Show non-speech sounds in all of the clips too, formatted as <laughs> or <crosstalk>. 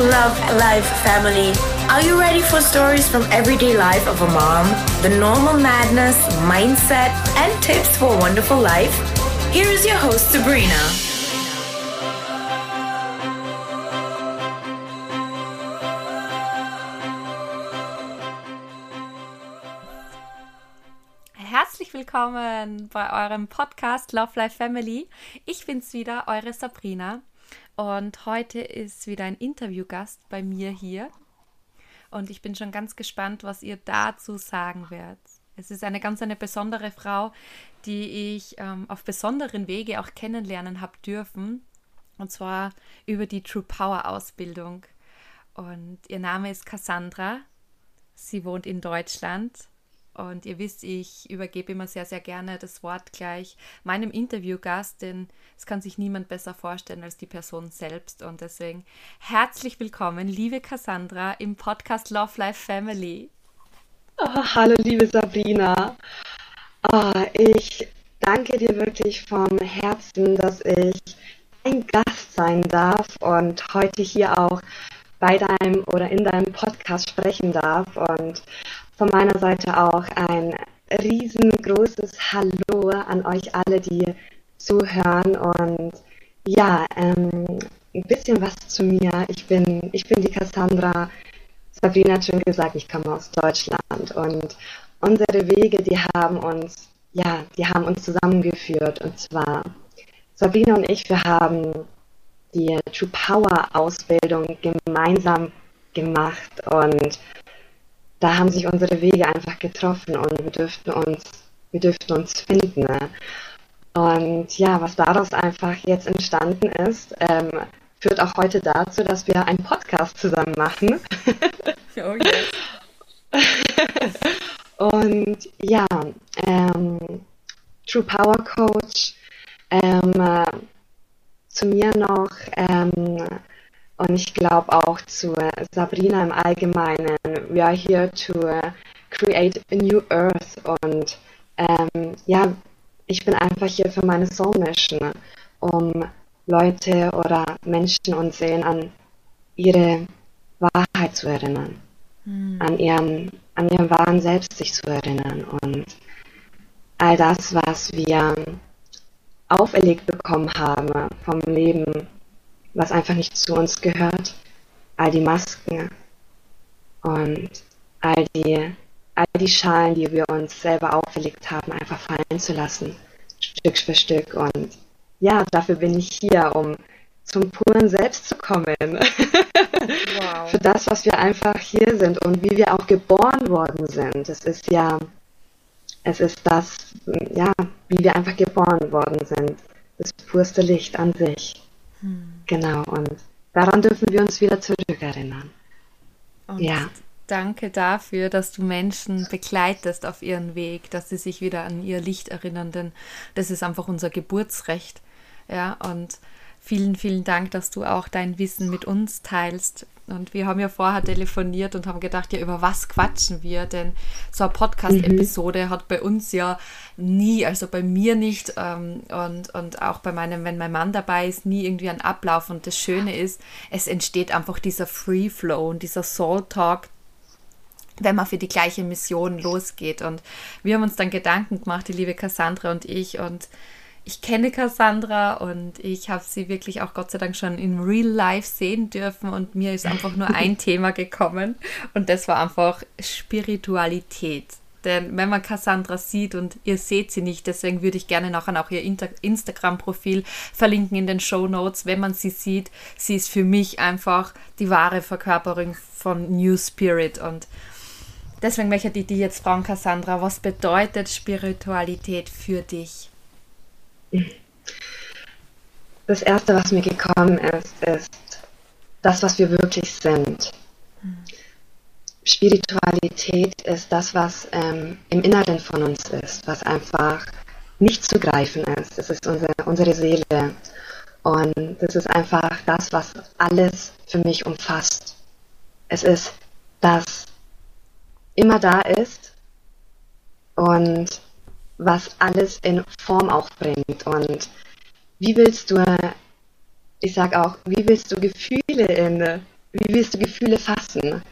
Love Life family. Are you ready for stories from everyday life of a mom? The normal madness, mindset, and tips for a wonderful life? Here is your host, Sabrina. Herzlich willkommen bei eurem Podcast Love Life Family. Ich bin's wieder, eure Sabrina. Und heute ist wieder ein Interviewgast bei mir hier. Und ich bin schon ganz gespannt, was ihr dazu sagen werdet. Es ist eine ganz eine besondere Frau, die ich ähm, auf besonderen Wege auch kennenlernen habe dürfen. Und zwar über die True Power Ausbildung. Und ihr Name ist Cassandra. Sie wohnt in Deutschland und ihr wisst, ich übergebe immer sehr, sehr gerne das Wort gleich meinem Interviewgast, denn es kann sich niemand besser vorstellen als die Person selbst. Und deswegen herzlich willkommen, liebe Cassandra, im Podcast Love Life Family. Oh, hallo, liebe Sabrina. Oh, ich danke dir wirklich vom Herzen, dass ich ein Gast sein darf und heute hier auch bei deinem oder in deinem Podcast sprechen darf. Und von meiner Seite auch ein riesengroßes Hallo an euch alle, die zuhören. Und ja, ähm, ein bisschen was zu mir. Ich bin, ich bin die Cassandra. Sabrina hat schon gesagt, ich komme aus Deutschland und unsere Wege, die haben uns, ja, die haben uns zusammengeführt. Und zwar Sabrina und ich, wir haben die True Power Ausbildung gemeinsam gemacht und da haben sich unsere Wege einfach getroffen und wir dürften uns, wir dürften uns finden. Ne? Und ja, was daraus einfach jetzt entstanden ist, ähm, führt auch heute dazu, dass wir einen Podcast zusammen machen. <laughs> Oh yes. <laughs> und ja, ähm, True Power Coach, ähm, äh, zu mir noch, ähm, und ich glaube auch zu Sabrina im Allgemeinen. We are here to uh, create a new earth. Und ähm, ja, ich bin einfach hier für meine Soul Mission, um Leute oder Menschen und Seelen an ihre Wahrheit zu erinnern. Hm. An, ihrem, an ihrem wahren Selbst sich zu erinnern. Und all das, was wir auferlegt bekommen haben vom Leben, was einfach nicht zu uns gehört, all die Masken und all die, all die Schalen, die wir uns selber auferlegt haben, einfach fallen zu lassen, Stück für Stück. Und ja, dafür bin ich hier, um zum puren Selbst zu kommen. Wow. <laughs> für das, was wir einfach hier sind und wie wir auch geboren worden sind. Es ist ja, es ist das, ja, wie wir einfach geboren worden sind. Das purste Licht an sich. Hm. Genau, und daran dürfen wir uns wieder zurückerinnern. Und ja. Danke dafür, dass du Menschen begleitest auf ihren Weg, dass sie sich wieder an ihr Licht erinnern, denn das ist einfach unser Geburtsrecht. Ja, und vielen, vielen Dank, dass du auch dein Wissen mit uns teilst. Und wir haben ja vorher telefoniert und haben gedacht, ja, über was quatschen wir? Denn so eine Podcast-Episode mhm. hat bei uns ja nie, also bei mir nicht ähm, und, und auch bei meinem, wenn mein Mann dabei ist, nie irgendwie ein Ablauf. Und das Schöne ist, es entsteht einfach dieser Free Flow und dieser Soul Talk, wenn man für die gleiche Mission losgeht. Und wir haben uns dann Gedanken gemacht, die liebe Cassandra und ich, und ich kenne Cassandra und ich habe sie wirklich auch Gott sei Dank schon in Real Life sehen dürfen und mir ist einfach nur ein <laughs> Thema gekommen und das war einfach Spiritualität. Denn wenn man Cassandra sieht und ihr seht sie nicht, deswegen würde ich gerne nachher auch ihr Instagram-Profil verlinken in den Show Notes. Wenn man sie sieht, sie ist für mich einfach die wahre Verkörperung von New Spirit und deswegen möchte ich die jetzt fragen, Cassandra, was bedeutet Spiritualität für dich? Das Erste, was mir gekommen ist, ist das, was wir wirklich sind. Spiritualität ist das, was ähm, im Inneren von uns ist, was einfach nicht zu greifen ist. Es ist unsere, unsere Seele. Und das ist einfach das, was alles für mich umfasst. Es ist das immer da ist und was alles in Form auch bringt. Und wie willst du, ich sag auch, wie willst du Gefühle in wie willst du Gefühle fassen?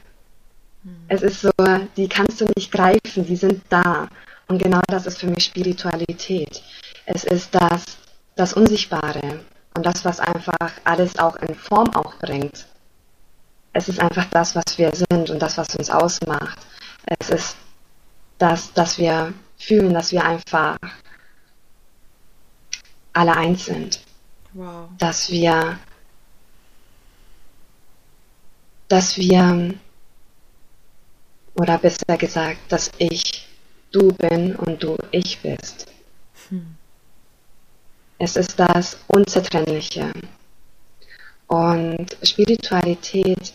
Hm. Es ist so, die kannst du nicht greifen, die sind da. Und genau das ist für mich Spiritualität. Es ist das, das Unsichtbare und das, was einfach alles auch in Form auch bringt. Es ist einfach das, was wir sind und das, was uns ausmacht. Es ist das, dass wir fühlen, dass wir einfach alle eins sind. Wow. Dass wir, dass wir, oder besser gesagt, dass ich du bin und du ich bist. Hm. Es ist das Unzertrennliche. Und Spiritualität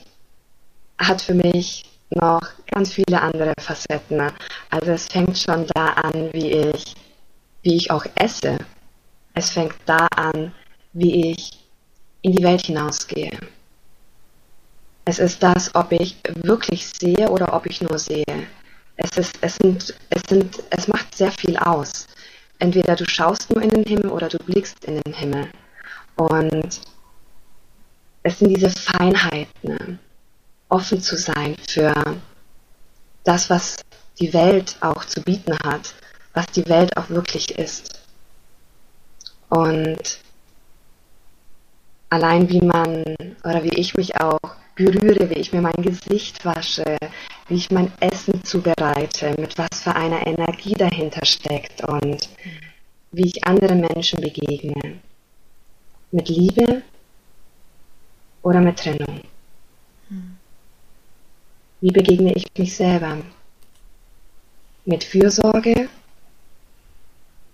hat für mich noch ganz viele andere Facetten. Also es fängt schon da an, wie ich, wie ich auch esse. Es fängt da an, wie ich in die Welt hinausgehe. Es ist das, ob ich wirklich sehe oder ob ich nur sehe. Es, ist, es, sind, es, sind, es macht sehr viel aus. Entweder du schaust nur in den Himmel oder du blickst in den Himmel. Und es sind diese Feinheiten, offen zu sein für das, was die Welt auch zu bieten hat, was die Welt auch wirklich ist. Und allein wie man oder wie ich mich auch berühre, wie ich mir mein Gesicht wasche, wie ich mein Essen zubereite, mit was für einer Energie dahinter steckt und wie ich anderen Menschen begegne. Mit Liebe oder mit Trennung. Wie begegne ich mich selber? Mit Fürsorge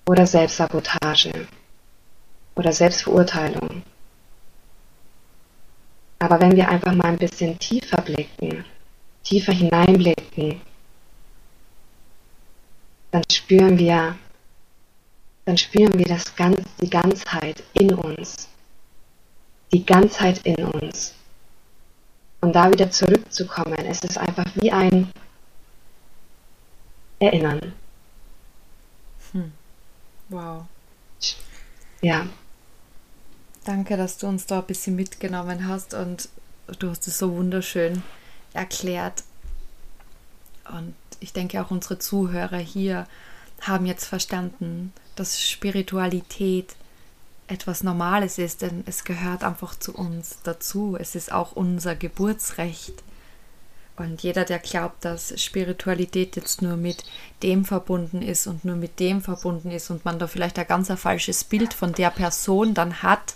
oder Selbstsabotage oder Selbstverurteilung? Aber wenn wir einfach mal ein bisschen tiefer blicken, tiefer hineinblicken, dann spüren wir, dann spüren wir das ganz, die Ganzheit in uns. Die Ganzheit in uns. Und da wieder zurückzukommen, es ist einfach wie ein Erinnern. Hm. Wow. Ja. Danke, dass du uns da ein bisschen mitgenommen hast und du hast es so wunderschön erklärt. Und ich denke auch unsere Zuhörer hier haben jetzt verstanden, dass Spiritualität etwas Normales ist, denn es gehört einfach zu uns dazu. Es ist auch unser Geburtsrecht. Und jeder, der glaubt, dass Spiritualität jetzt nur mit dem verbunden ist und nur mit dem verbunden ist und man da vielleicht ein ganz ein falsches Bild von der Person dann hat,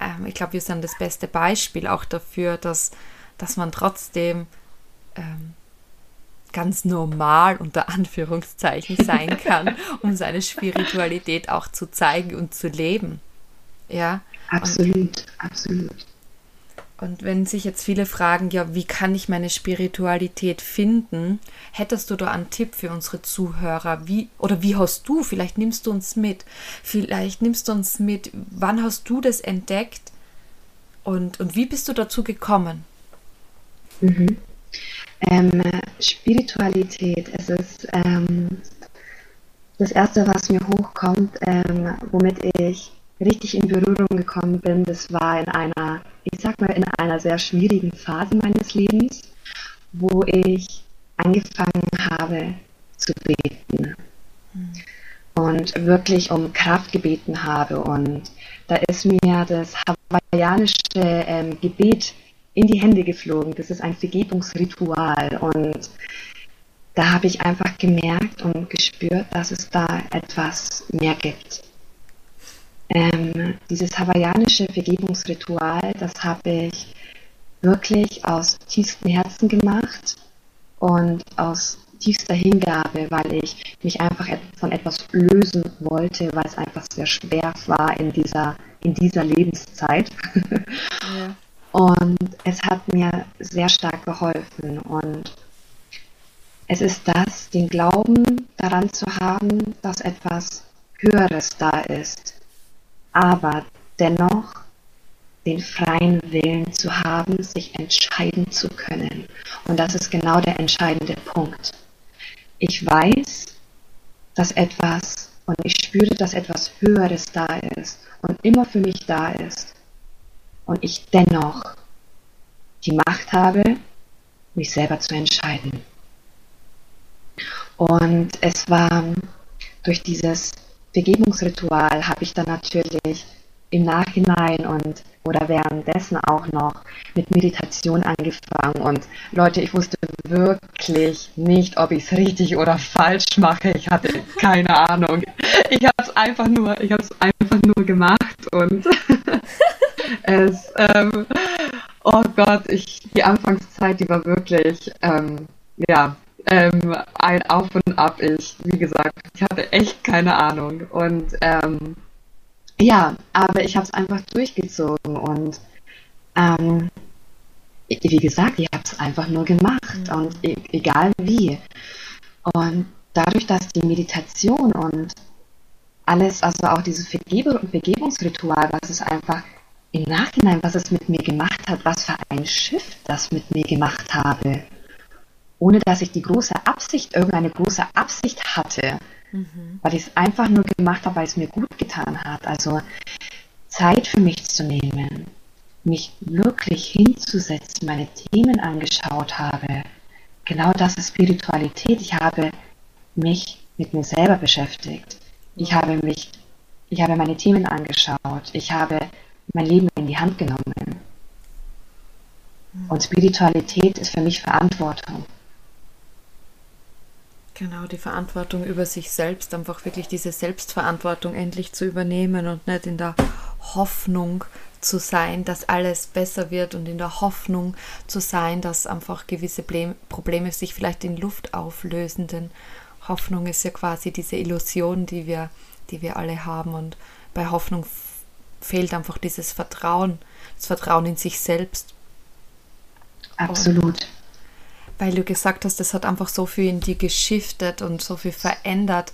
ähm, ich glaube, wir sind das beste Beispiel auch dafür, dass, dass man trotzdem ähm, ganz normal unter Anführungszeichen sein kann, <laughs> um seine Spiritualität auch zu zeigen und zu leben. Ja. Absolut, und, absolut. Und wenn sich jetzt viele fragen, ja, wie kann ich meine Spiritualität finden, hättest du da einen Tipp für unsere Zuhörer? Wie oder wie hast du? Vielleicht nimmst du uns mit. Vielleicht nimmst du uns mit. Wann hast du das entdeckt? Und, und wie bist du dazu gekommen? Mhm. Ähm, Spiritualität, es ist ähm, das Erste, was mir hochkommt, ähm, womit ich richtig in Berührung gekommen bin, das war in einer, ich sag mal, in einer sehr schwierigen Phase meines Lebens, wo ich angefangen habe zu beten mhm. und wirklich um Kraft gebeten habe. Und da ist mir das hawaiianische ähm, Gebet in die Hände geflogen. Das ist ein Vergebungsritual und da habe ich einfach gemerkt und gespürt, dass es da etwas mehr gibt ähm, dieses hawaiianische Vergebungsritual, das habe ich wirklich aus tiefstem Herzen gemacht und aus tiefster Hingabe, weil ich mich einfach von etwas lösen wollte, weil es einfach sehr schwer war in dieser, in dieser Lebenszeit. Ja. <laughs> Und es hat mir sehr stark geholfen. Und es ist das, den Glauben daran zu haben, dass etwas Höheres da ist, aber dennoch den freien Willen zu haben, sich entscheiden zu können. Und das ist genau der entscheidende Punkt. Ich weiß, dass etwas und ich spüre, dass etwas Höheres da ist und immer für mich da ist. Und ich dennoch die Macht habe, mich selber zu entscheiden. Und es war durch dieses Vergebungsritual habe ich dann natürlich im Nachhinein und oder währenddessen auch noch mit Meditation angefangen. Und Leute, ich wusste wirklich nicht, ob ich es richtig oder falsch mache. Ich hatte keine Ahnung. Ich habe es einfach nur, ich habe es einfach nur gemacht und <laughs> es, ähm, oh Gott, ich, die Anfangszeit, die war wirklich, ähm, ja, ähm, ein Auf und Ab. Ich, wie gesagt, ich hatte echt keine Ahnung und ähm, ja, aber ich habe es einfach durchgezogen und ähm, wie gesagt, ich habe es einfach nur gemacht mhm. und e egal wie. Und dadurch, dass die Meditation und alles, also auch dieses Vergebe Vergebungsritual, was es einfach im Nachhinein, was es mit mir gemacht hat, was für ein Schiff das mit mir gemacht habe, ohne dass ich die große Absicht, irgendeine große Absicht hatte, mhm. weil ich es einfach nur gemacht habe, weil es mir gut getan hat. Also Zeit für mich zu nehmen, mich wirklich hinzusetzen, meine Themen angeschaut habe. Genau das ist Spiritualität. Ich habe mich mit mir selber beschäftigt. Ich habe mich, ich habe meine Themen angeschaut. Ich habe mein Leben in die Hand genommen. Mhm. Und Spiritualität ist für mich Verantwortung. Genau, die Verantwortung über sich selbst, einfach wirklich diese Selbstverantwortung endlich zu übernehmen und nicht in der Hoffnung zu sein, dass alles besser wird und in der Hoffnung zu sein, dass einfach gewisse Probleme sich vielleicht in Luft auflösen. Denn Hoffnung ist ja quasi diese Illusion, die wir, die wir alle haben. Und bei Hoffnung fehlt einfach dieses Vertrauen, das Vertrauen in sich selbst. Absolut. Und weil du gesagt hast, das hat einfach so viel in dir geschiftet und so viel verändert.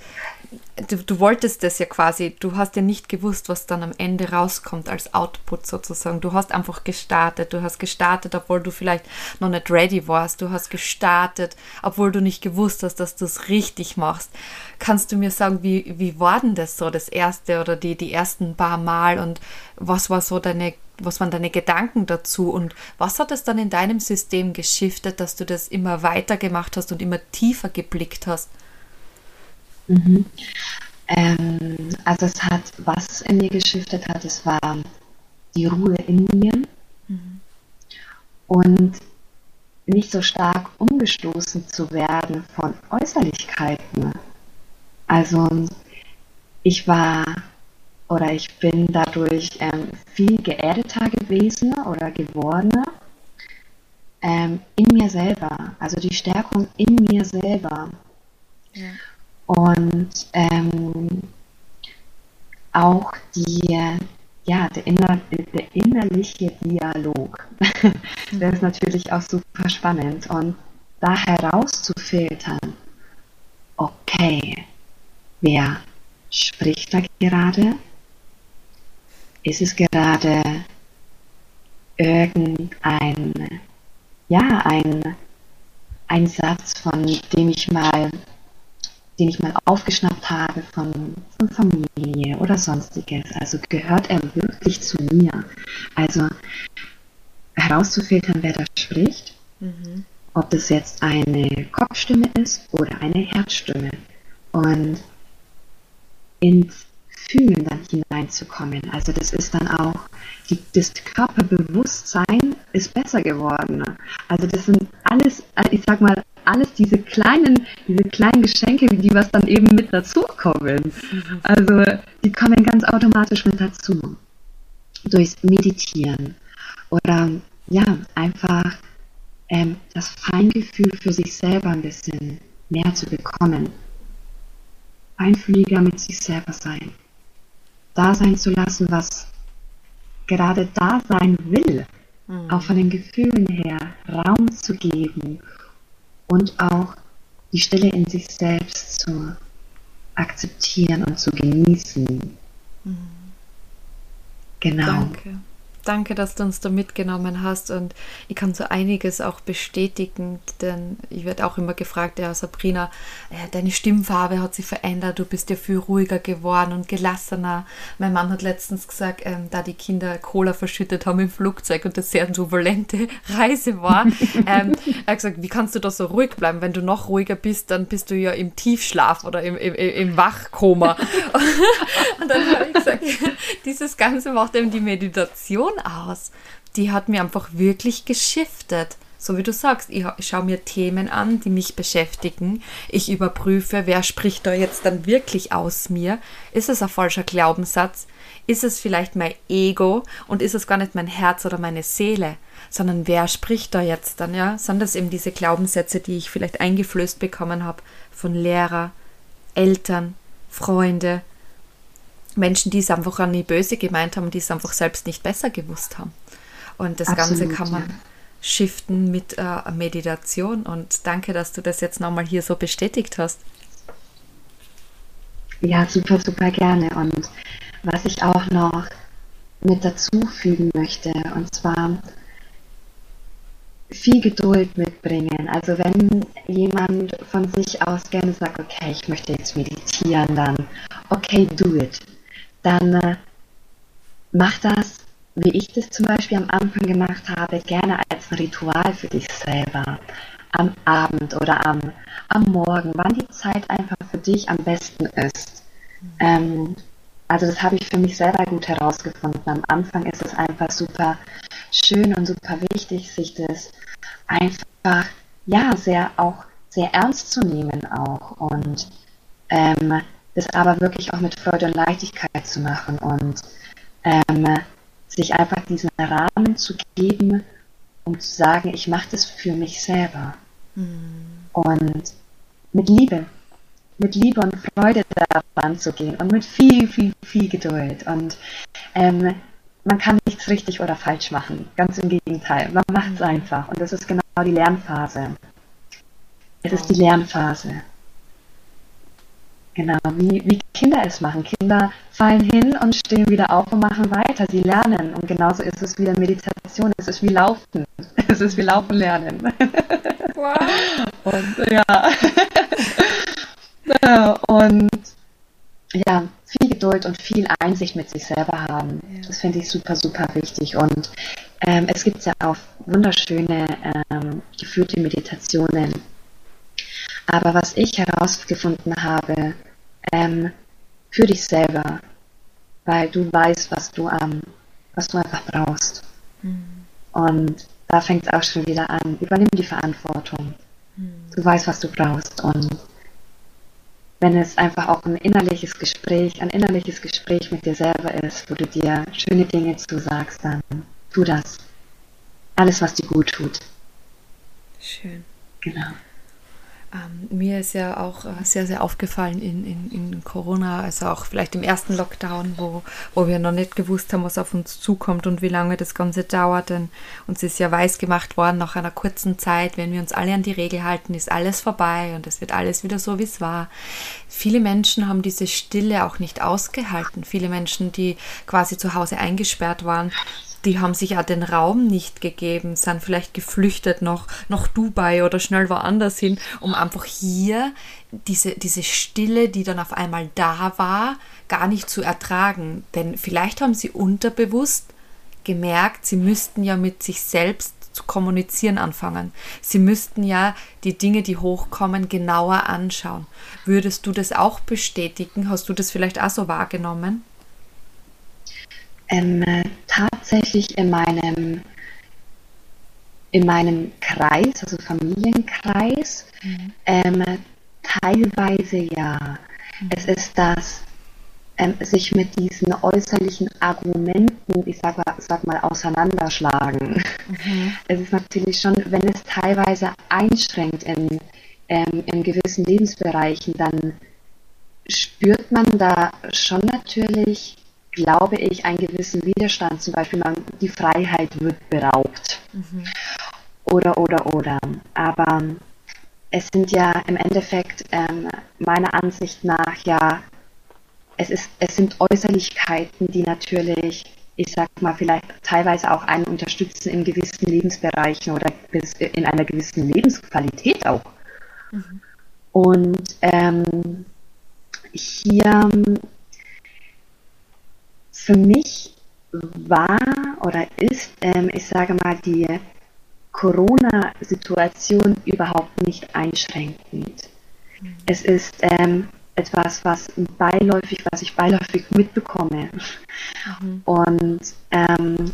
Du, du, wolltest das ja quasi, du hast ja nicht gewusst, was dann am Ende rauskommt als Output sozusagen. Du hast einfach gestartet. Du hast gestartet, obwohl du vielleicht noch nicht ready warst. Du hast gestartet, obwohl du nicht gewusst hast, dass du es richtig machst. Kannst du mir sagen, wie, wie war denn das so, das erste oder die, die ersten paar Mal und was war so deine was waren deine Gedanken dazu und was hat es dann in deinem System geschiftet, dass du das immer weiter gemacht hast und immer tiefer geblickt hast? Mhm. Ähm, also es hat, was in mir geschiftet hat, es war die Ruhe in mir mhm. und nicht so stark umgestoßen zu werden von Äußerlichkeiten. Also ich war oder ich bin dadurch ähm, viel geerdeter gewesen oder geworden ähm, in mir selber, also die Stärkung in mir selber. Ja. Und ähm, auch die, ja, der, inner, der innerliche Dialog. <laughs> der ist natürlich auch super spannend. Und da herauszufiltern, okay, wer spricht da gerade? Ist es gerade irgendein, ja, ein, ein Satz, von dem ich mal, den ich mal aufgeschnappt habe von, von Familie oder sonstiges. Also gehört er wirklich zu mir? Also herauszufiltern, wer da spricht, mhm. ob das jetzt eine Kopfstimme ist oder eine Herzstimme. Und ins Fühlen dann hineinzukommen. Also das ist dann auch, die, das Körperbewusstsein ist besser geworden. Also das sind alles, ich sag mal, alles diese kleinen, diese kleinen Geschenke, die was dann eben mit dazukommen. Mhm. Also die kommen ganz automatisch mit dazu. Durchs Meditieren. Oder ja, einfach ähm, das Feingefühl für sich selber ein bisschen mehr zu bekommen. Feinfühliger mit sich selber sein da sein zu lassen, was gerade da sein will, mhm. auch von den Gefühlen her Raum zu geben und auch die Stille in sich selbst zu akzeptieren und zu genießen. Mhm. Genau. Danke. Danke, dass du uns da mitgenommen hast und ich kann so einiges auch bestätigen, denn ich werde auch immer gefragt, ja Sabrina, äh, deine Stimmfarbe hat sich verändert, du bist ja viel ruhiger geworden und gelassener. Mein Mann hat letztens gesagt, ähm, da die Kinder Cola verschüttet haben im Flugzeug und das sehr turbulente <laughs> Reise war, <laughs> ähm, er hat gesagt, wie kannst du da so ruhig bleiben? Wenn du noch ruhiger bist, dann bist du ja im Tiefschlaf oder im, im, im Wachkoma. <laughs> und dann habe ich gesagt, dieses Ganze macht eben die Meditation aus. Die hat mir einfach wirklich geschiftet. So wie du sagst, ich, ich schaue mir Themen an, die mich beschäftigen. Ich überprüfe, wer spricht da jetzt dann wirklich aus mir. Ist es ein falscher Glaubenssatz? Ist es vielleicht mein Ego und ist es gar nicht mein Herz oder meine Seele, sondern wer spricht da jetzt dann, ja? Sind das eben diese Glaubenssätze, die ich vielleicht eingeflößt bekommen habe von Lehrer, Eltern, Freunde, Menschen, die es einfach an die Böse gemeint haben, die es einfach selbst nicht besser gewusst haben. Und das Absolut, Ganze kann man ja. shiften mit äh, Meditation. Und danke, dass du das jetzt nochmal hier so bestätigt hast. Ja, super, super gerne. Und was ich auch noch mit dazu fügen möchte, und zwar viel Geduld mitbringen. Also wenn jemand von sich aus gerne sagt, okay, ich möchte jetzt meditieren, dann okay, do it dann äh, mach das, wie ich das zum Beispiel am Anfang gemacht habe, gerne als ein Ritual für dich selber. Am Abend oder am, am Morgen, wann die Zeit einfach für dich am besten ist. Ähm, also das habe ich für mich selber gut herausgefunden. Am Anfang ist es einfach super schön und super wichtig, sich das einfach ja sehr auch sehr ernst zu nehmen auch und ähm, das aber wirklich auch mit Freude und Leichtigkeit zu machen und ähm, sich einfach diesen Rahmen zu geben, um zu sagen, ich mache das für mich selber. Mhm. Und mit Liebe, mit Liebe und Freude daran zu gehen und mit viel, viel, viel Geduld. Und ähm, man kann nichts richtig oder falsch machen. Ganz im Gegenteil. Man macht es mhm. einfach. Und das ist genau die Lernphase. Es ist die Lernphase. Genau, wie, wie Kinder es machen. Kinder fallen hin und stehen wieder auf und machen weiter. Sie lernen. Und genauso ist es wieder Meditation. Es ist wie Laufen. <laughs> Es ist wie Laufen lernen. Wow. <laughs> Und <laughs> ja. und ja, viel Geduld und viel Einsicht mit sich selber haben. Ja. Das finde ich super, super wichtig. Und ähm, es gibt ja auch wunderschöne ähm, geführte Meditationen aber was ich herausgefunden habe, ähm, für dich selber, weil du weißt, was du, ähm, was du einfach brauchst. Mhm. Und da fängt es auch schon wieder an. Übernimm die Verantwortung. Mhm. Du weißt, was du brauchst. Und wenn es einfach auch ein innerliches Gespräch, ein innerliches Gespräch mit dir selber ist, wo du dir schöne Dinge zusagst, dann tu das. Alles, was dir gut tut. Schön. Genau. Ähm, mir ist ja auch äh, sehr, sehr aufgefallen in, in, in Corona, also auch vielleicht im ersten Lockdown, wo, wo wir noch nicht gewusst haben, was auf uns zukommt und wie lange das Ganze dauert. Denn uns ist ja weiß gemacht worden, nach einer kurzen Zeit, wenn wir uns alle an die Regel halten, ist alles vorbei und es wird alles wieder so, wie es war. Viele Menschen haben diese Stille auch nicht ausgehalten. Viele Menschen, die quasi zu Hause eingesperrt waren, die haben sich ja den Raum nicht gegeben, sind vielleicht geflüchtet nach, nach Dubai oder schnell woanders hin, um einfach hier diese, diese Stille, die dann auf einmal da war, gar nicht zu ertragen. Denn vielleicht haben sie unterbewusst gemerkt, sie müssten ja mit sich selbst zu kommunizieren anfangen. Sie müssten ja die Dinge, die hochkommen, genauer anschauen. Würdest du das auch bestätigen? Hast du das vielleicht auch so wahrgenommen? Ähm, tatsächlich in meinem, in meinem Kreis, also Familienkreis, mhm. ähm, teilweise ja. Mhm. Es ist das, ähm, sich mit diesen äußerlichen Argumenten, ich sag mal, sag mal auseinanderschlagen. Mhm. Es ist natürlich schon, wenn es teilweise einschränkt in, ähm, in gewissen Lebensbereichen, dann spürt man da schon natürlich glaube ich, einen gewissen Widerstand, zum Beispiel man, die Freiheit wird beraubt. Mhm. Oder, oder, oder. Aber es sind ja im Endeffekt ähm, meiner Ansicht nach ja, es, ist, es sind Äußerlichkeiten, die natürlich ich sag mal, vielleicht teilweise auch einen unterstützen in gewissen Lebensbereichen oder in einer gewissen Lebensqualität auch. Mhm. Und ähm, hier für mich war oder ist, ähm, ich sage mal, die Corona-Situation überhaupt nicht einschränkend. Mhm. Es ist ähm, etwas, was beiläufig, was ich beiläufig mitbekomme. Mhm. Und ähm,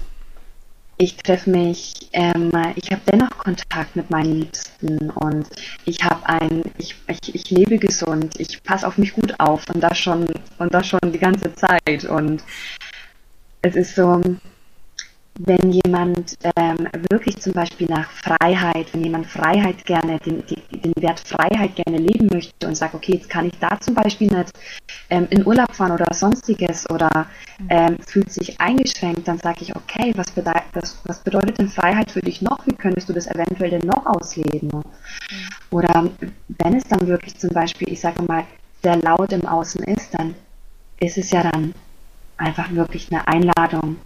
ich treffe mich, ähm, ich habe dennoch Kontakt mit meinen Liebsten und ich habe ein, ich, ich, ich lebe gesund, ich passe auf mich gut auf und das schon und das schon die ganze Zeit und es ist so, wenn jemand ähm, wirklich zum Beispiel nach Freiheit, wenn jemand Freiheit gerne, den, den Wert Freiheit gerne leben möchte und sagt, okay, jetzt kann ich da zum Beispiel nicht ähm, in Urlaub fahren oder sonstiges oder ähm, fühlt sich eingeschränkt, dann sage ich, okay, was, bedeutet, was, was bedeutet denn Freiheit für dich noch? Wie könntest du das eventuell denn noch ausleben? Mhm. Oder wenn es dann wirklich zum Beispiel, ich sage mal, sehr laut im Außen ist, dann ist es ja dann einfach wirklich eine Einladung,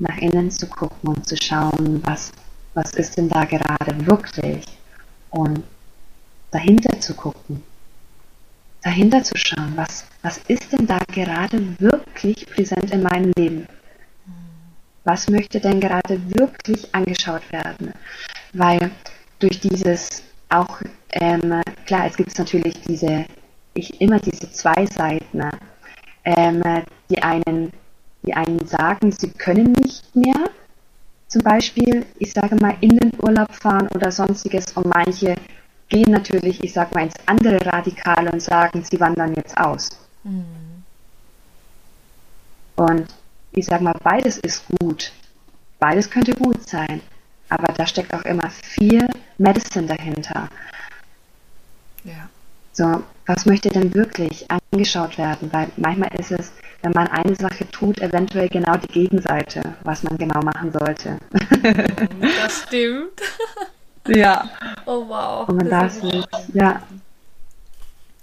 nach innen zu gucken und zu schauen, was, was ist denn da gerade wirklich und dahinter zu gucken, dahinter zu schauen, was, was ist denn da gerade wirklich präsent in meinem Leben? Was möchte denn gerade wirklich angeschaut werden? Weil durch dieses auch, ähm, klar, es gibt natürlich diese, ich immer diese zwei Seiten, ähm, die einen die einen sagen, sie können nicht mehr, zum Beispiel, ich sage mal, in den Urlaub fahren oder sonstiges und manche gehen natürlich, ich sage mal, ins andere Radikale und sagen, sie wandern jetzt aus. Mhm. Und ich sage mal, beides ist gut. Beides könnte gut sein. Aber da steckt auch immer viel Medicine dahinter. Ja. So, was möchte denn wirklich angeschaut werden? Weil manchmal ist es, wenn man eine Sache tut, eventuell genau die Gegenseite, was man genau machen sollte. <laughs> Das stimmt. <laughs> ja. Oh wow. Und man darf sich, ja,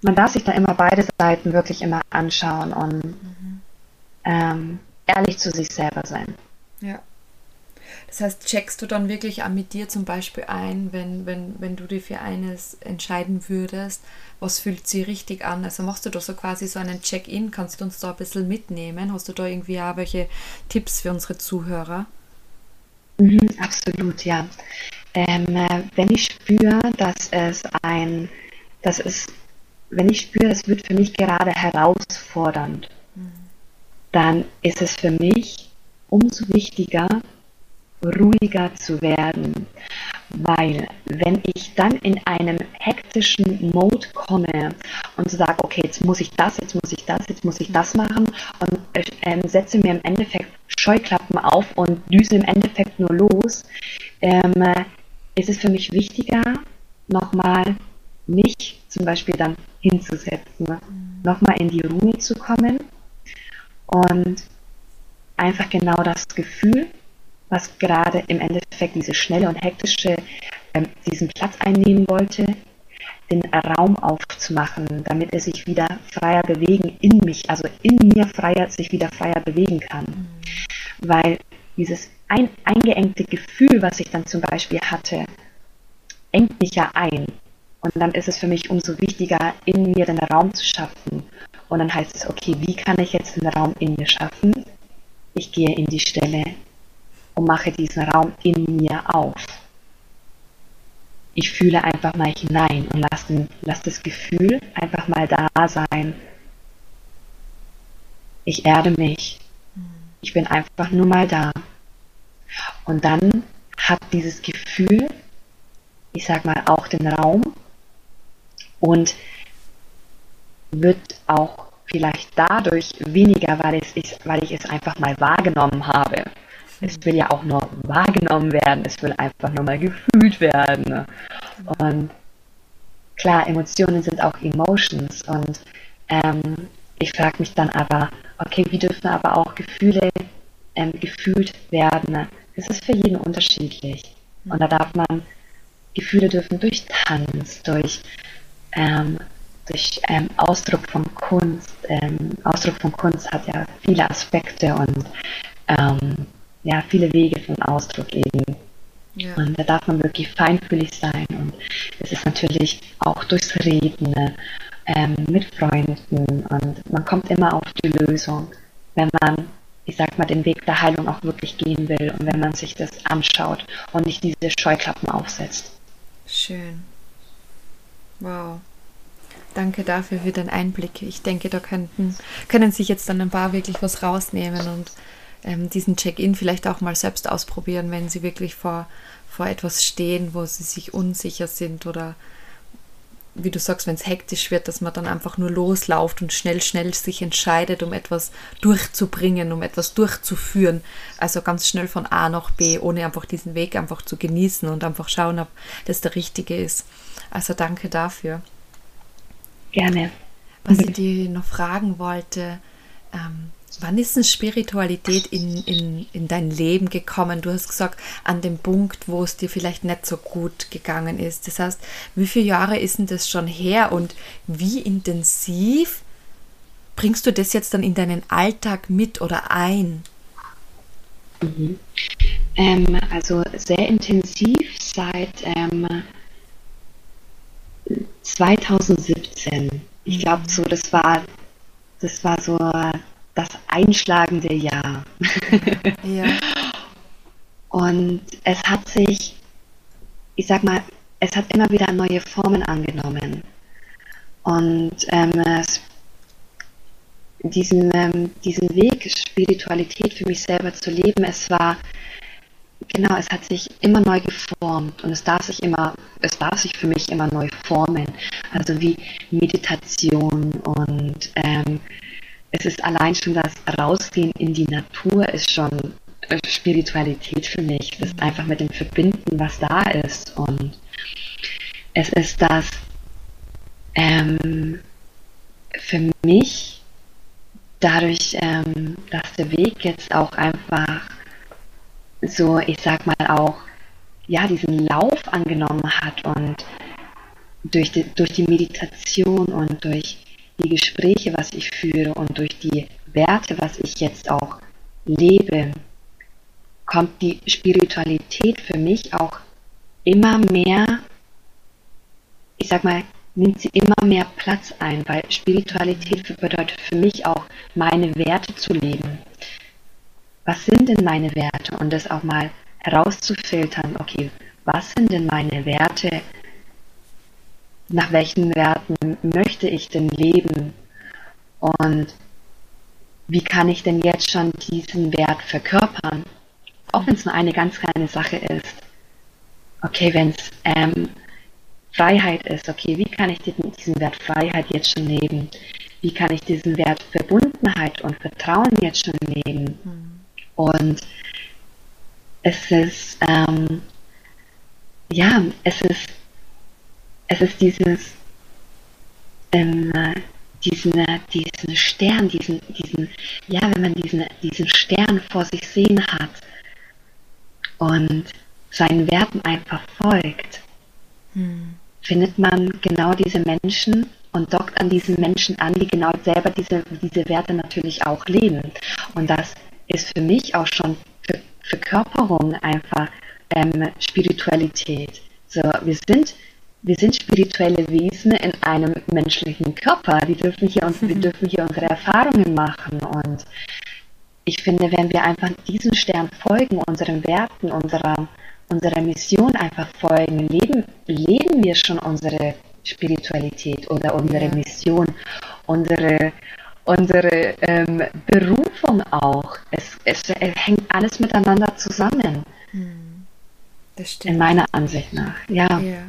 man darf sich da immer beide Seiten wirklich immer anschauen und mhm. ähm, ehrlich zu sich selber sein. Ja. Das heißt, checkst du dann wirklich auch mit dir zum Beispiel ein, wenn, wenn, wenn du dich für eines entscheiden würdest, was fühlt sich richtig an? Also machst du da so quasi so einen Check-in, kannst du uns da ein bisschen mitnehmen? Hast du da irgendwie auch welche Tipps für unsere Zuhörer? Mhm, absolut, ja. Ähm, äh, wenn ich spüre, dass es ein, dass es, wenn ich spüre, es wird für mich gerade herausfordernd, mhm. dann ist es für mich umso wichtiger, ruhiger zu werden. Weil wenn ich dann in einem hektischen Mode komme und sage, okay, jetzt muss ich das, jetzt muss ich das, jetzt muss ich das machen und äh, setze mir im Endeffekt Scheuklappen auf und düse im Endeffekt nur los, ähm, ist es für mich wichtiger, nochmal mich zum Beispiel dann hinzusetzen, nochmal in die Ruhe zu kommen und einfach genau das Gefühl was gerade im Endeffekt diese schnelle und hektische ähm, diesen Platz einnehmen wollte, den Raum aufzumachen, damit er sich wieder freier bewegen in mich, also in mir freier, sich wieder freier bewegen kann. Mhm. Weil dieses ein, eingeengte Gefühl, was ich dann zum Beispiel hatte, engt mich ja ein. Und dann ist es für mich umso wichtiger, in mir den Raum zu schaffen. Und dann heißt es, okay, wie kann ich jetzt den Raum in mir schaffen? Ich gehe in die Stelle, und mache diesen Raum in mir auf. Ich fühle einfach mal hinein und lasse lass das Gefühl einfach mal da sein. Ich erde mich. Ich bin einfach nur mal da. Und dann hat dieses Gefühl, ich sag mal, auch den Raum und wird auch vielleicht dadurch weniger, weil, es, weil ich es einfach mal wahrgenommen habe. Es will ja auch nur wahrgenommen werden, es will einfach nur mal gefühlt werden. Ne? Und klar, Emotionen sind auch Emotions und ähm, ich frage mich dann aber, okay, wie dürfen aber auch Gefühle ähm, gefühlt werden? Ne? Das ist für jeden unterschiedlich. Und da darf man, Gefühle dürfen durch Tanz, durch, ähm, durch ähm, Ausdruck von Kunst, ähm, Ausdruck von Kunst hat ja viele Aspekte und ähm, ja, viele Wege von Ausdruck eben. Ja. Und da darf man wirklich feinfühlig sein. Und es ist natürlich auch durchs Reden ne, ähm, mit Freunden. Und man kommt immer auf die Lösung, wenn man, ich sag mal, den Weg der Heilung auch wirklich gehen will und wenn man sich das anschaut und nicht diese Scheuklappen aufsetzt. Schön. Wow. Danke dafür für den Einblick. Ich denke, da könnten, können sich jetzt dann ein paar wirklich was rausnehmen und ähm, diesen Check-in vielleicht auch mal selbst ausprobieren, wenn sie wirklich vor, vor etwas stehen, wo sie sich unsicher sind oder wie du sagst, wenn es hektisch wird, dass man dann einfach nur loslauft und schnell, schnell sich entscheidet, um etwas durchzubringen, um etwas durchzuführen. Also ganz schnell von A nach B, ohne einfach diesen Weg einfach zu genießen und einfach schauen, ob das der richtige ist. Also danke dafür. Gerne. Was ich dir noch fragen wollte, ähm, Wann ist denn Spiritualität in, in, in dein Leben gekommen? Du hast gesagt, an dem Punkt, wo es dir vielleicht nicht so gut gegangen ist. Das heißt, wie viele Jahre ist denn das schon her und wie intensiv bringst du das jetzt dann in deinen Alltag mit oder ein? Mhm. Ähm, also sehr intensiv seit ähm, 2017. Ich glaube, so das war das war so das einschlagende Jahr. Ja. Und es hat sich, ich sag mal, es hat immer wieder neue Formen angenommen. Und ähm, es, diesen, ähm, diesen Weg, Spiritualität für mich selber zu leben, es war, genau, es hat sich immer neu geformt und es darf sich immer, es darf sich für mich immer neu formen. Also wie Meditation und ähm, es ist allein schon das Rausgehen in die Natur ist schon Spiritualität für mich. Das ist einfach mit dem Verbinden, was da ist. Und es ist das ähm, für mich dadurch, ähm, dass der Weg jetzt auch einfach so, ich sag mal auch, ja, diesen Lauf angenommen hat und durch die, durch die Meditation und durch die Gespräche, was ich führe und durch die Werte, was ich jetzt auch lebe, kommt die Spiritualität für mich auch immer mehr, ich sag mal, nimmt sie immer mehr Platz ein, weil Spiritualität bedeutet für mich auch, meine Werte zu leben. Was sind denn meine Werte? Und das auch mal herauszufiltern, okay, was sind denn meine Werte? Nach welchen Werten möchte ich denn leben und wie kann ich denn jetzt schon diesen Wert verkörpern, auch wenn es nur eine ganz kleine Sache ist. Okay, wenn es ähm, Freiheit ist, okay, wie kann ich diesen Wert Freiheit jetzt schon leben? Wie kann ich diesen Wert Verbundenheit und Vertrauen jetzt schon leben? Mhm. Und es ist, ähm, ja, es ist es ist dieses, ähm, diesen, diesen Stern, diesen, diesen, ja, wenn man diesen, diesen Stern vor sich sehen hat und seinen Werten einfach folgt, hm. findet man genau diese Menschen und dockt an diesen Menschen an, die genau selber diese, diese Werte natürlich auch leben. Und das ist für mich auch schon für Verkörperung einfach ähm, Spiritualität. So, wir sind wir sind spirituelle Wesen in einem menschlichen Körper. Wir dürfen hier, uns, wir mhm. dürfen hier unsere Erfahrungen machen. Und ich finde, wenn wir einfach diesem Stern folgen, unseren Werten, unserer, unserer Mission einfach folgen, leben, leben wir schon unsere Spiritualität oder unsere Mission, unsere, unsere ähm, Berufung auch. Es, es, es, hängt alles miteinander zusammen. Hm. Das stimmt. In meiner Ansicht nach, ja. ja.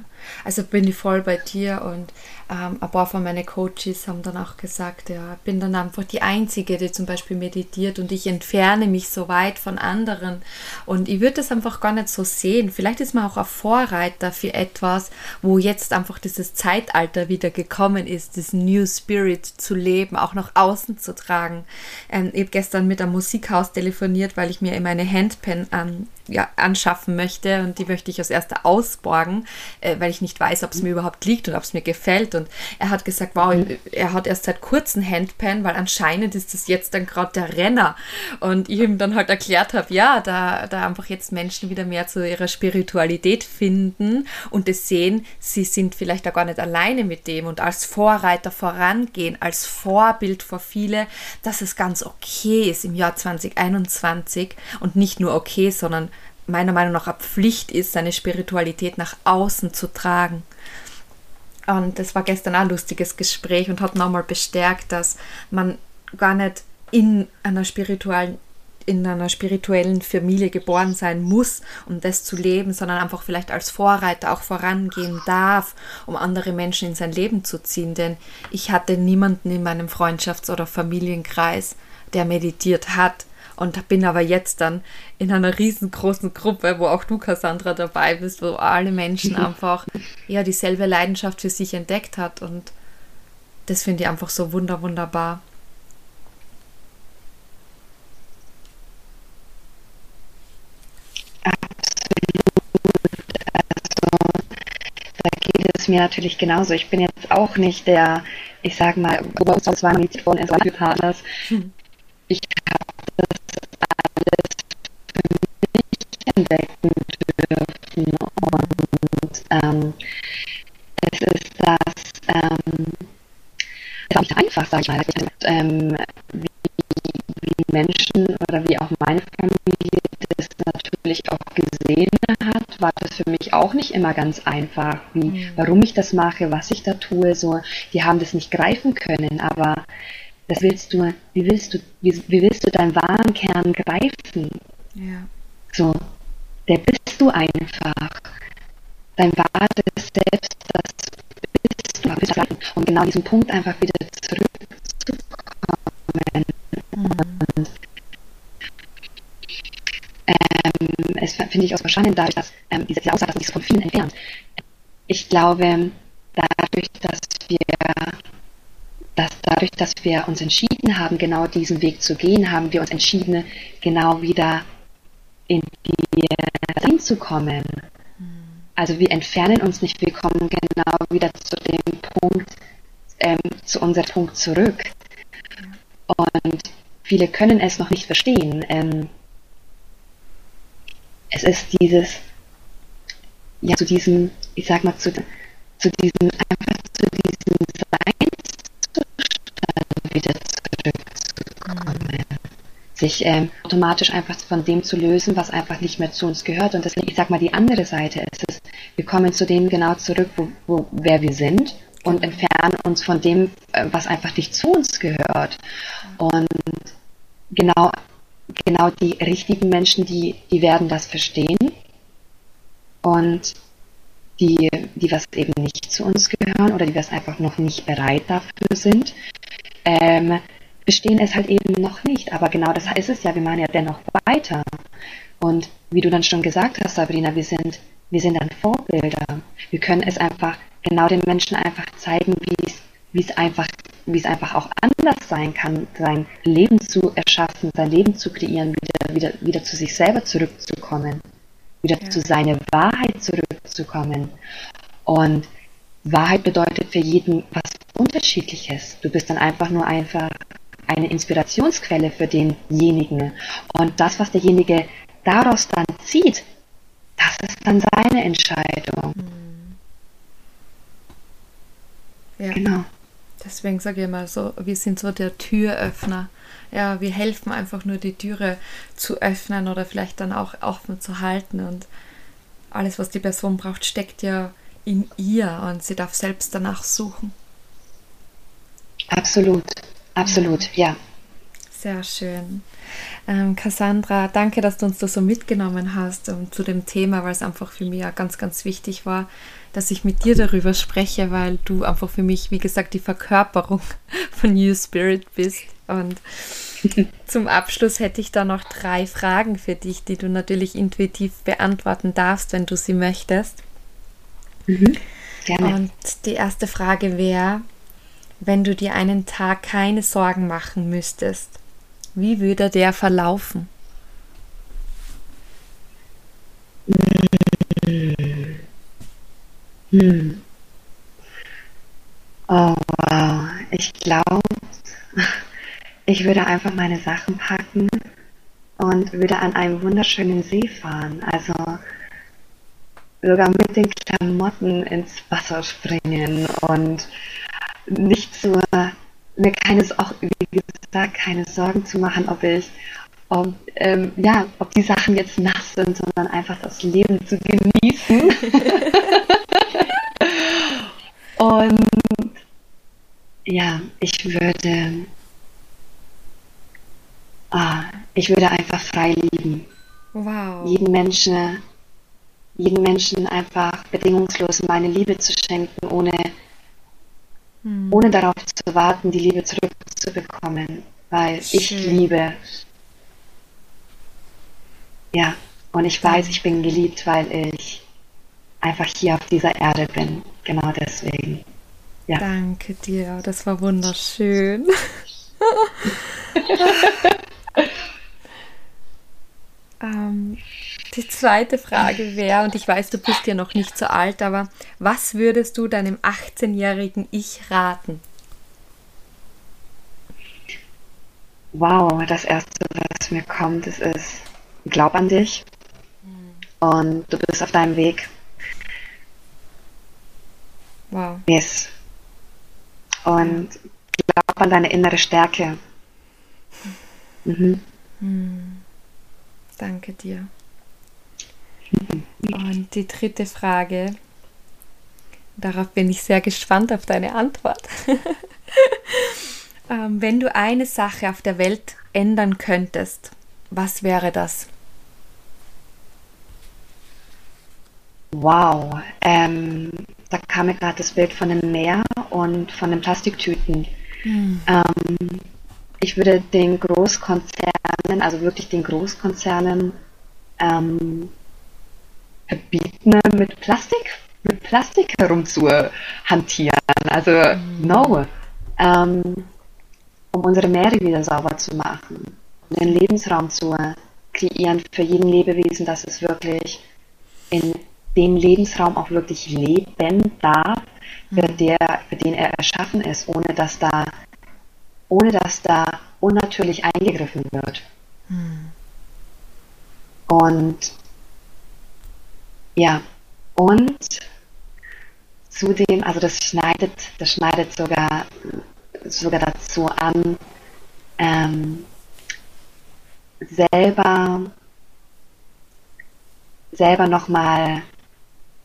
Also bin ich voll bei dir und ähm, ein paar von meinen Coaches haben dann auch gesagt, ja, bin dann einfach die Einzige, die zum Beispiel meditiert und ich entferne mich so weit von anderen. Und ich würde das einfach gar nicht so sehen. Vielleicht ist man auch ein Vorreiter für etwas, wo jetzt einfach dieses Zeitalter wieder gekommen ist, das New Spirit zu leben, auch nach außen zu tragen. Ähm, ich habe gestern mit einem Musikhaus telefoniert, weil ich mir meine Handpen ähm, ja, anschaffen möchte und die möchte ich als erster ausborgen, äh, weil ich ich nicht weiß, ob es mir überhaupt liegt und ob es mir gefällt. Und er hat gesagt, wow, mhm. er hat erst seit kurzem Handpan, weil anscheinend ist das jetzt dann gerade der Renner. Und ich ihm dann halt erklärt habe, ja, da, da einfach jetzt Menschen wieder mehr zu ihrer Spiritualität finden und es sehen, sie sind vielleicht auch gar nicht alleine mit dem und als Vorreiter vorangehen, als Vorbild für viele, dass es ganz okay ist im Jahr 2021 und nicht nur okay, sondern meiner Meinung nach eine Pflicht ist, seine Spiritualität nach außen zu tragen. Und das war gestern auch ein lustiges Gespräch und hat nochmal bestärkt, dass man gar nicht in einer spirituellen in einer spirituellen Familie geboren sein muss, um das zu leben, sondern einfach vielleicht als Vorreiter auch vorangehen darf, um andere Menschen in sein Leben zu ziehen. Denn ich hatte niemanden in meinem Freundschafts- oder Familienkreis, der meditiert hat und bin aber jetzt dann in einer riesengroßen Gruppe, wo auch du, Cassandra, dabei bist, wo alle Menschen <laughs> einfach ja dieselbe Leidenschaft für sich entdeckt hat und das finde ich einfach so wunder wunderbar. da geht es mir natürlich genauso. Ich bin jetzt auch nicht der, ich sag mal, zwei Meditationen in Partners. <laughs> Ich dürfen und ähm, es ist das ähm, ist auch nicht einfach, sag ich mal, ähm, wie, wie Menschen oder wie auch meine Familie das natürlich auch gesehen hat, war das für mich auch nicht immer ganz einfach, wie, mhm. warum ich das mache, was ich da tue, so, die haben das nicht greifen können, aber das willst du, wie willst du, wie, wie willst du deinen wahren Kern greifen? Ja. So, der bist du einfach. Dein wahres Selbst, das bist du. Bist und genau diesen Punkt einfach wieder zurückzukommen. Mhm. Ähm, es finde ich auch wahrscheinlich dadurch, dass ähm, diese, diese Aussage, dass sich von vielen entfernt. Ich glaube, dadurch, dass wir dass dadurch, dass wir uns entschieden haben, genau diesen Weg zu gehen, haben wir uns entschieden, genau wieder in die Sinn zu kommen. Also wir entfernen uns nicht, wir kommen genau wieder zu dem Punkt, ähm, zu unserem Punkt zurück. Und viele können es noch nicht verstehen. Ähm, es ist dieses, ja, zu diesem, ich sag mal, zu, zu diesem, einfach zu diesem Seinszustand wieder zurückzukommen. Sich ähm, automatisch einfach von dem zu lösen, was einfach nicht mehr zu uns gehört. Und deswegen, ich sag mal, die andere Seite ist es, wir kommen zu dem genau zurück, wo, wo, wer wir sind und entfernen uns von dem, äh, was einfach nicht zu uns gehört. Und genau genau die richtigen Menschen, die, die werden das verstehen. Und die, die was eben nicht zu uns gehören oder die was einfach noch nicht bereit dafür sind, ähm, verstehen es halt eben noch nicht. Aber genau das ist es ja, wir machen ja dennoch weiter. Und wie du dann schon gesagt hast, Sabrina, wir sind, wir sind dann Vorbilder. Wir können es einfach genau den Menschen einfach zeigen, wie es einfach wie es einfach auch anders sein kann, sein Leben zu erschaffen, sein Leben zu kreieren, wieder, wieder, wieder zu sich selber zurückzukommen, wieder ja. zu seiner Wahrheit zurückzukommen. Und Wahrheit bedeutet für jeden was Unterschiedliches. Du bist dann einfach nur einfach eine Inspirationsquelle für denjenigen. Und das, was derjenige daraus dann zieht, das ist dann seine Entscheidung. Mhm. Ja. Genau. Deswegen sage ich immer so, wir sind so der Türöffner. Ja, wir helfen einfach nur die Türe zu öffnen oder vielleicht dann auch offen zu halten. Und alles, was die Person braucht, steckt ja in ihr und sie darf selbst danach suchen. Absolut, absolut, ja. Sehr schön. Ähm, Cassandra, danke, dass du uns das so mitgenommen hast um, zu dem Thema, weil es einfach für mich ja ganz, ganz wichtig war, dass ich mit dir darüber spreche, weil du einfach für mich, wie gesagt, die Verkörperung <laughs> von New Spirit bist. Und <laughs> zum Abschluss hätte ich da noch drei Fragen für dich, die du natürlich intuitiv beantworten darfst, wenn du sie möchtest. Mhm. Gerne. Und die erste Frage wäre, wenn du dir einen Tag keine Sorgen machen müsstest, wie würde der verlaufen? Mhm Hm. Oh, wow. Ich glaube, <laughs> ich würde einfach meine Sachen packen und würde an einem wunderschönen See fahren. Also sogar mit den Klamotten ins Wasser springen und nicht so, mir keine, auch wie gesagt, keine Sorgen zu machen, ob ich, ob, ähm, ja, ob die Sachen jetzt nass sind, sondern einfach das Leben zu genießen. <laughs> und ja, ich würde Ah, ich würde einfach frei lieben. Wow. Jeden Menschen, jeden Menschen einfach bedingungslos meine Liebe zu schenken, ohne, hm. ohne darauf zu warten, die Liebe zurückzubekommen. Weil Schön. ich liebe. Ja, und ich weiß, ich bin geliebt, weil ich einfach hier auf dieser Erde bin. Genau deswegen. Ja. Danke dir, das war wunderschön. <laughs> <laughs> Ähm, die zweite Frage wäre, und ich weiß, du bist ja noch nicht so alt, aber was würdest du deinem 18-jährigen Ich raten? Wow, das Erste, was mir kommt, ist, ist glaub an dich und du bist auf deinem Weg. Wow. Yes. Und glaub an deine innere Stärke. Mhm. Hm. Danke dir. Und die dritte Frage, darauf bin ich sehr gespannt auf deine Antwort. <laughs> ähm, wenn du eine Sache auf der Welt ändern könntest, was wäre das? Wow, ähm, da kam mir gerade das Bild von dem Meer und von den Plastiktüten. Hm. Ähm, ich würde den Großkonzernen, also wirklich den Großkonzernen, ähm, verbieten, mit Plastik, mit Plastik herumzuhantieren. Also, mhm. no. Ähm, um unsere Meere wieder sauber zu machen, um einen Lebensraum zu kreieren für jeden Lebewesen, dass es wirklich in dem Lebensraum auch wirklich leben darf, für, mhm. der, für den er erschaffen ist, ohne dass da ohne dass da unnatürlich eingegriffen wird. Hm. Und ja, und zudem, also das schneidet, das schneidet sogar, sogar dazu an, ähm, selber, selber nochmal,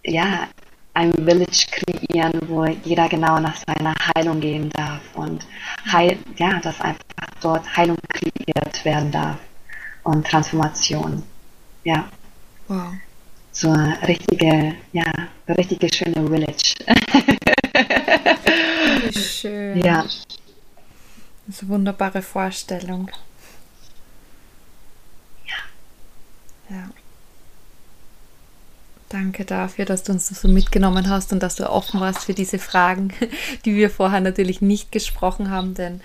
ja, ein Village kreieren, wo jeder genau nach seiner Heilung gehen darf und heil, ja, dass einfach dort Heilung kreiert werden darf und Transformation. Ja. Wow. So eine richtige, ja, eine richtige schöne Village. Schön. Ja. Das ist eine wunderbare Vorstellung. Ja. Ja. Danke dafür, dass du uns so mitgenommen hast und dass du offen warst für diese Fragen, <laughs> die wir vorher natürlich nicht gesprochen haben, denn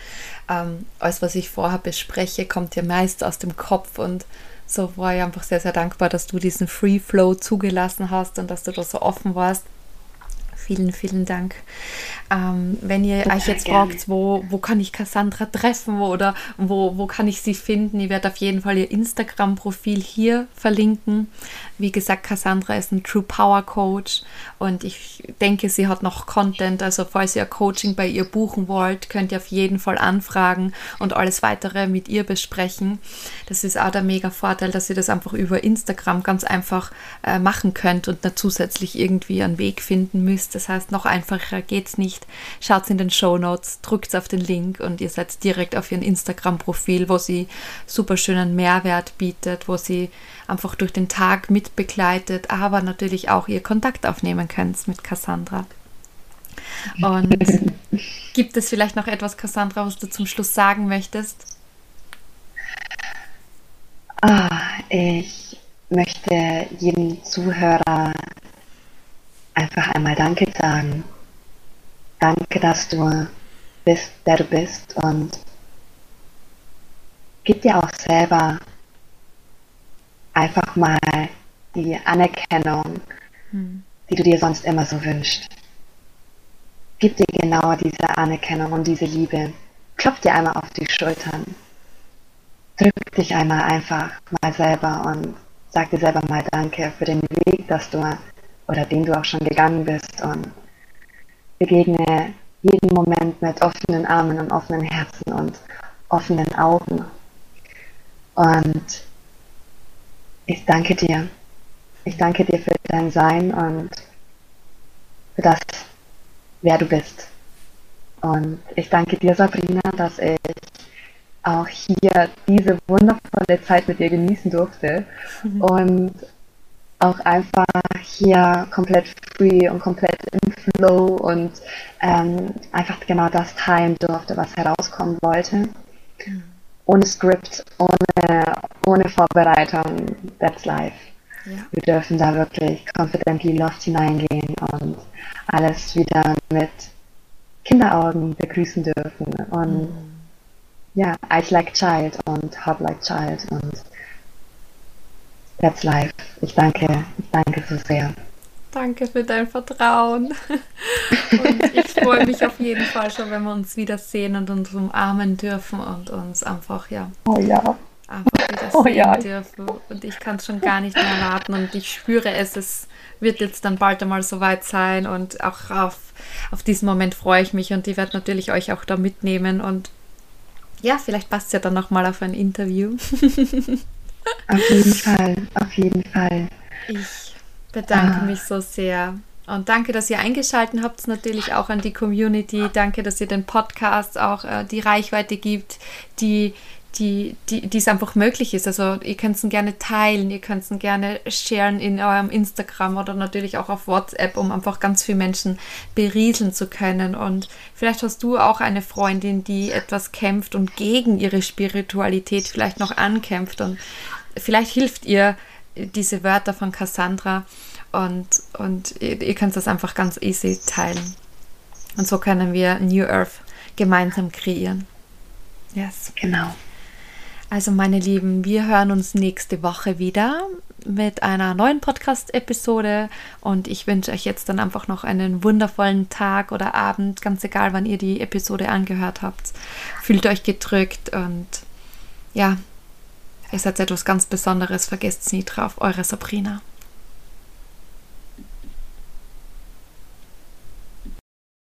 ähm, alles, was ich vorher bespreche, kommt ja meist aus dem Kopf und so war ich einfach sehr, sehr dankbar, dass du diesen Free Flow zugelassen hast und dass du da so offen warst. Vielen, vielen Dank. Ähm, wenn ihr Total euch jetzt gerne. fragt, wo, wo kann ich Cassandra treffen oder wo, wo kann ich sie finden, ich werde auf jeden Fall ihr Instagram-Profil hier verlinken. Wie gesagt, Cassandra ist ein True Power Coach und ich denke, sie hat noch Content. Also falls ihr Coaching bei ihr buchen wollt, könnt ihr auf jeden Fall anfragen und alles weitere mit ihr besprechen. Das ist auch der mega Vorteil, dass ihr das einfach über Instagram ganz einfach äh, machen könnt und nicht zusätzlich irgendwie einen Weg finden müsst. Das heißt, noch einfacher geht es nicht. Schaut in den Show Notes, drückt auf den Link und ihr seid direkt auf ihren Instagram-Profil, wo sie super schönen Mehrwert bietet, wo sie einfach durch den Tag mitbegleitet, aber natürlich auch ihr Kontakt aufnehmen könnt mit Cassandra. Und gibt es vielleicht noch etwas, Cassandra, was du zum Schluss sagen möchtest? Ah, ich möchte jedem Zuhörer einfach einmal Danke sagen. Danke, dass du bist, der du bist und gib dir auch selber einfach mal die Anerkennung, hm. die du dir sonst immer so wünschst. Gib dir genau diese Anerkennung und diese Liebe. Klopf dir einmal auf die Schultern. Drück dich einmal einfach mal selber und sag dir selber mal Danke für den Weg, dass du oder den du auch schon gegangen bist und begegne jeden Moment mit offenen Armen und offenen Herzen und offenen Augen. Und ich danke dir. Ich danke dir für dein Sein und für das, wer du bist. Und ich danke dir, Sabrina, dass ich auch hier diese wundervolle Zeit mit dir genießen durfte mhm. und auch einfach hier komplett free und komplett im Flow und ähm, einfach genau das teilen durfte, was herauskommen wollte. Mhm. Ohne Skript, ohne, ohne Vorbereitung, that's life. Ja. Wir dürfen da wirklich confidently lost hineingehen und alles wieder mit Kinderaugen begrüßen dürfen. Und mhm. ja, Eyes like child und Heart like child und that's life. Ich danke, ich danke so sehr. Danke für dein Vertrauen. <laughs> Und ich freue mich auf jeden Fall schon, wenn wir uns wiedersehen und uns umarmen dürfen und uns einfach, ja. Oh ja. Einfach wieder oh, ja. dürfen. Und ich kann es schon gar nicht mehr erwarten. Und ich spüre es, es wird jetzt dann bald einmal soweit sein. Und auch auf, auf diesen Moment freue ich mich. Und ich werde natürlich euch auch da mitnehmen. Und ja, vielleicht passt es ja dann nochmal auf ein Interview. <laughs> auf jeden Fall, auf jeden Fall. Ich bedanke ah. mich so sehr. Und danke, dass ihr eingeschaltet habt, natürlich auch an die Community. Danke, dass ihr den Podcast auch äh, die Reichweite gibt, die die, die, es einfach möglich ist. Also ihr könnt es gerne teilen, ihr könnt es gerne sharen in eurem Instagram oder natürlich auch auf WhatsApp, um einfach ganz viele Menschen berieseln zu können. Und vielleicht hast du auch eine Freundin, die etwas kämpft und gegen ihre Spiritualität vielleicht noch ankämpft. Und vielleicht hilft ihr diese Wörter von Cassandra und, und ihr, ihr könnt das einfach ganz easy teilen. Und so können wir New Earth gemeinsam kreieren. Yes. Genau. Also meine Lieben, wir hören uns nächste Woche wieder mit einer neuen Podcast-Episode und ich wünsche euch jetzt dann einfach noch einen wundervollen Tag oder Abend, ganz egal, wann ihr die Episode angehört habt. Fühlt euch gedrückt und ja, ihr seid etwas ganz Besonderes, vergesst es nie drauf. Eure Sabrina.